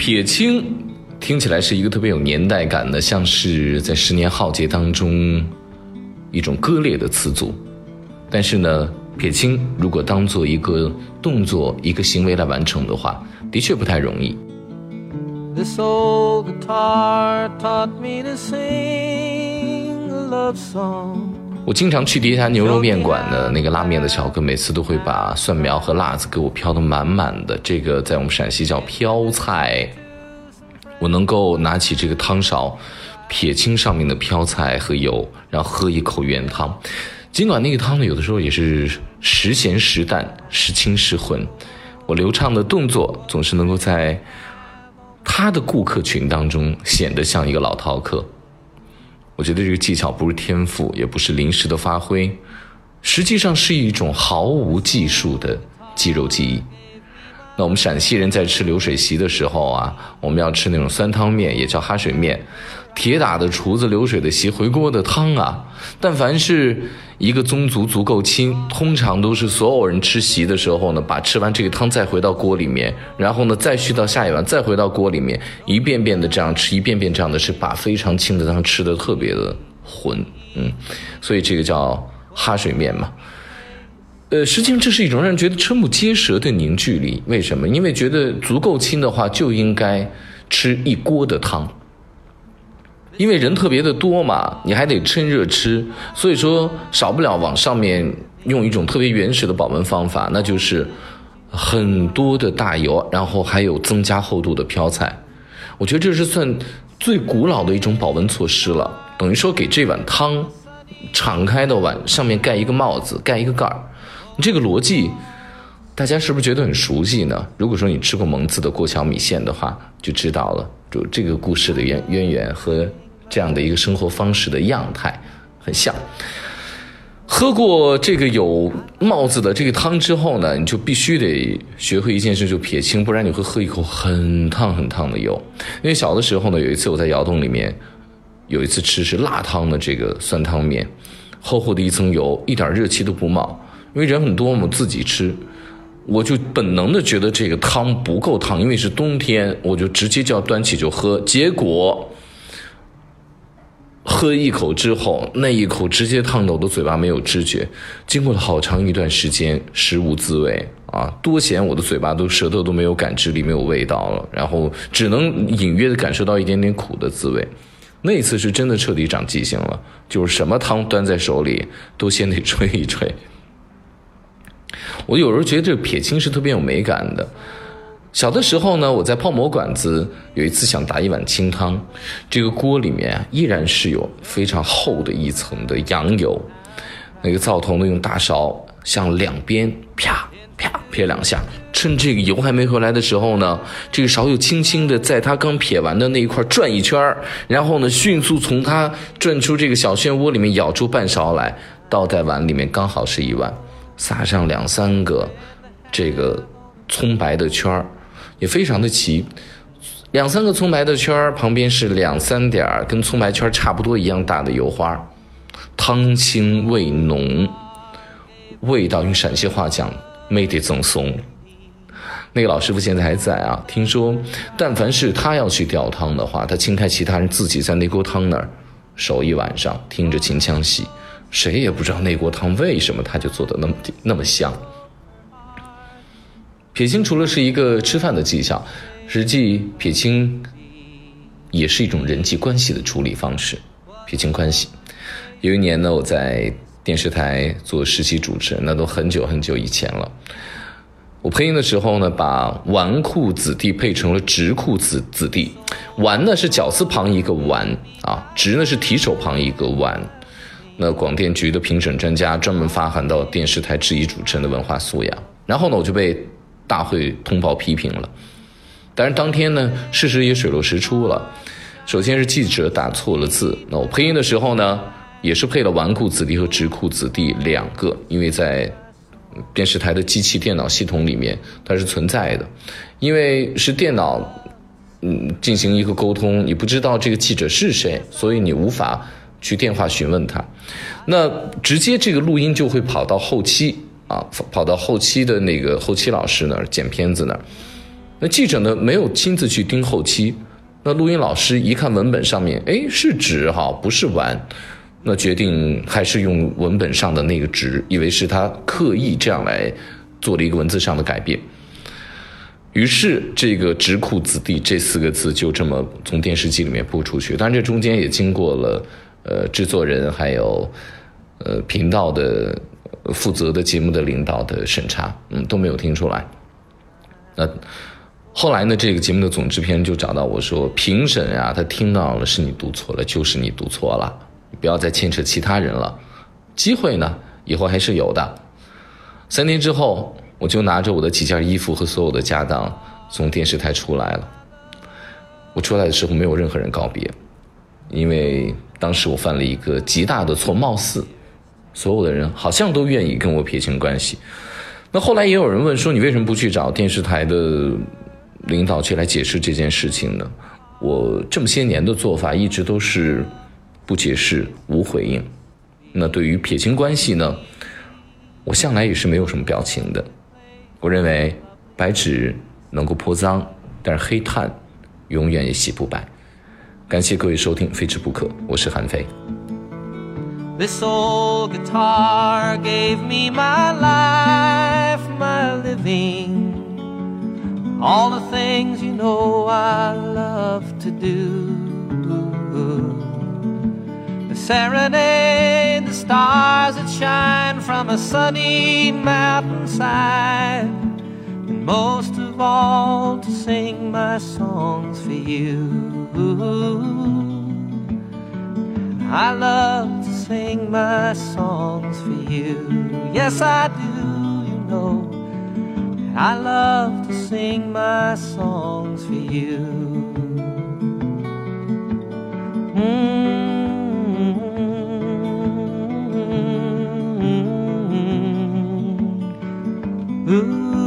撇清听起来是一个特别有年代感的，像是在十年浩劫当中一种割裂的词组。但是呢，撇清如果当做一个动作、一个行为来完成的话，的确不太容易。the song a love song. 我经常去第一家牛肉面馆的那个拉面的小哥，每次都会把蒜苗和辣子给我飘得满满的。这个在我们陕西叫飘菜。我能够拿起这个汤勺，撇清上面的飘菜和油，然后喝一口原汤。尽管那个汤呢，有的时候也是时咸时淡，时清时浑。我流畅的动作总是能够在他的顾客群当中显得像一个老饕客。我觉得这个技巧不是天赋，也不是临时的发挥，实际上是一种毫无技术的肌肉记忆。那我们陕西人在吃流水席的时候啊，我们要吃那种酸汤面，也叫哈水面。铁打的厨子，流水的席，回锅的汤啊！但凡是一个宗族足够亲，通常都是所有人吃席的时候呢，把吃完这个汤再回到锅里面，然后呢再续到下一碗，再回到锅里面，一遍遍的这样吃，一遍遍这样的吃，把非常清的汤吃的特别的浑，嗯，所以这个叫哈水面嘛。呃，实际上这是一种让人觉得瞠目结舌的凝聚力。为什么？因为觉得足够亲的话，就应该吃一锅的汤。因为人特别的多嘛，你还得趁热吃，所以说少不了往上面用一种特别原始的保温方法，那就是很多的大油，然后还有增加厚度的飘菜。我觉得这是算最古老的一种保温措施了，等于说给这碗汤敞开的碗上面盖一个帽子，盖一个盖儿。这个逻辑大家是不是觉得很熟悉呢？如果说你吃过蒙自的过桥米线的话，就知道了，就这个故事的渊渊源和。这样的一个生活方式的样态很像。喝过这个有帽子的这个汤之后呢，你就必须得学会一件事，就撇清，不然你会喝一口很烫很烫的油。因为小的时候呢，有一次我在窑洞里面，有一次吃是辣汤的这个酸汤面，厚厚的一层油，一点热气都不冒。因为人很多，我们自己吃，我就本能的觉得这个汤不够烫，因为是冬天，我就直接就要端起就喝，结果。喝一口之后，那一口直接烫的我的嘴巴没有知觉，经过了好长一段时间，食无滋味啊，多咸我的嘴巴都舌头都没有感知力，没有味道了，然后只能隐约的感受到一点点苦的滋味。那一次是真的彻底长记性了，就是什么汤端在手里都先得吹一吹。我有时候觉得这撇清是特别有美感的。小的时候呢，我在泡馍馆子有一次想打一碗清汤，这个锅里面依然是有非常厚的一层的羊油，那个灶头呢用大勺向两边啪啪撇两下，趁这个油还没回来的时候呢，这个勺又轻轻的在它刚撇完的那一块转一圈然后呢迅速从它转出这个小漩涡里面舀出半勺来，倒在碗里面刚好是一碗，撒上两三个这个葱白的圈儿。也非常的齐，两三个葱白的圈儿，旁边是两三点儿跟葱白圈差不多一样大的油花，汤清味浓，味道用陕西话讲，没得赠送。那个老师傅现在还在啊，听说，但凡是他要去吊汤的话，他轻开其他人自己在那锅汤那儿守一晚上，听着秦腔戏，谁也不知道那锅汤为什么他就做的那么那么香。撇清除了是一个吃饭的技巧，实际撇清也是一种人际关系的处理方式。撇清关系，有一年呢，我在电视台做实习主持人，那都很久很久以前了。我配音的时候呢，把“纨绔子弟”配成了“直裤子子弟”。纨呢是绞丝旁一个纨啊，直呢是提手旁一个纨。那广电局的评审专家专门发函到电视台质疑主持人的文化素养，然后呢，我就被。大会通报批评了，但是当天呢，事实也水落石出了。首先是记者打错了字，那我配音的时候呢，也是配了“纨绔子弟”和“直裤子弟”两个，因为在电视台的机器电脑系统里面它是存在的，因为是电脑嗯进行一个沟通，你不知道这个记者是谁，所以你无法去电话询问他，那直接这个录音就会跑到后期。啊，跑到后期的那个后期老师那儿剪片子那儿，那记者呢没有亲自去盯后期，那录音老师一看文本上面，哎，是纸哈，不是碗，那决定还是用文本上的那个纸，以为是他刻意这样来做了一个文字上的改变。于是这个“直库子弟”这四个字就这么从电视机里面播出去，当然这中间也经过了呃制作人还有呃频道的负责的节目的领导的审查，嗯都没有听出来。那。后来呢，这个节目的总制片就找到我说：“评审呀，他听到了，是你读错了，就是你读错了，不要再牵扯其他人了。机会呢，以后还是有的。”三天之后，我就拿着我的几件衣服和所有的家当从电视台出来了。我出来的时候没有任何人告别，因为当时我犯了一个极大的错，貌似所有的人好像都愿意跟我撇清关系。那后来也有人问说：“你为什么不去找电视台的？”领导去来解释这件事情呢？我这么些年的做法一直都是不解释、无回应。那对于撇清关系呢，我向来也是没有什么表情的。我认为白纸能够泼脏，但是黑炭永远也洗不白。感谢各位收听《非吃不可》，我是韩飞。This old guitar gave me my life, my living. all the things you know I love to do. The serenade the stars that shine from a sunny mountainside, and most of all to sing my songs for you. I love sing my songs for you. Yes, I do, you know. I love to sing my songs for you. Mm-hmm. Ooh.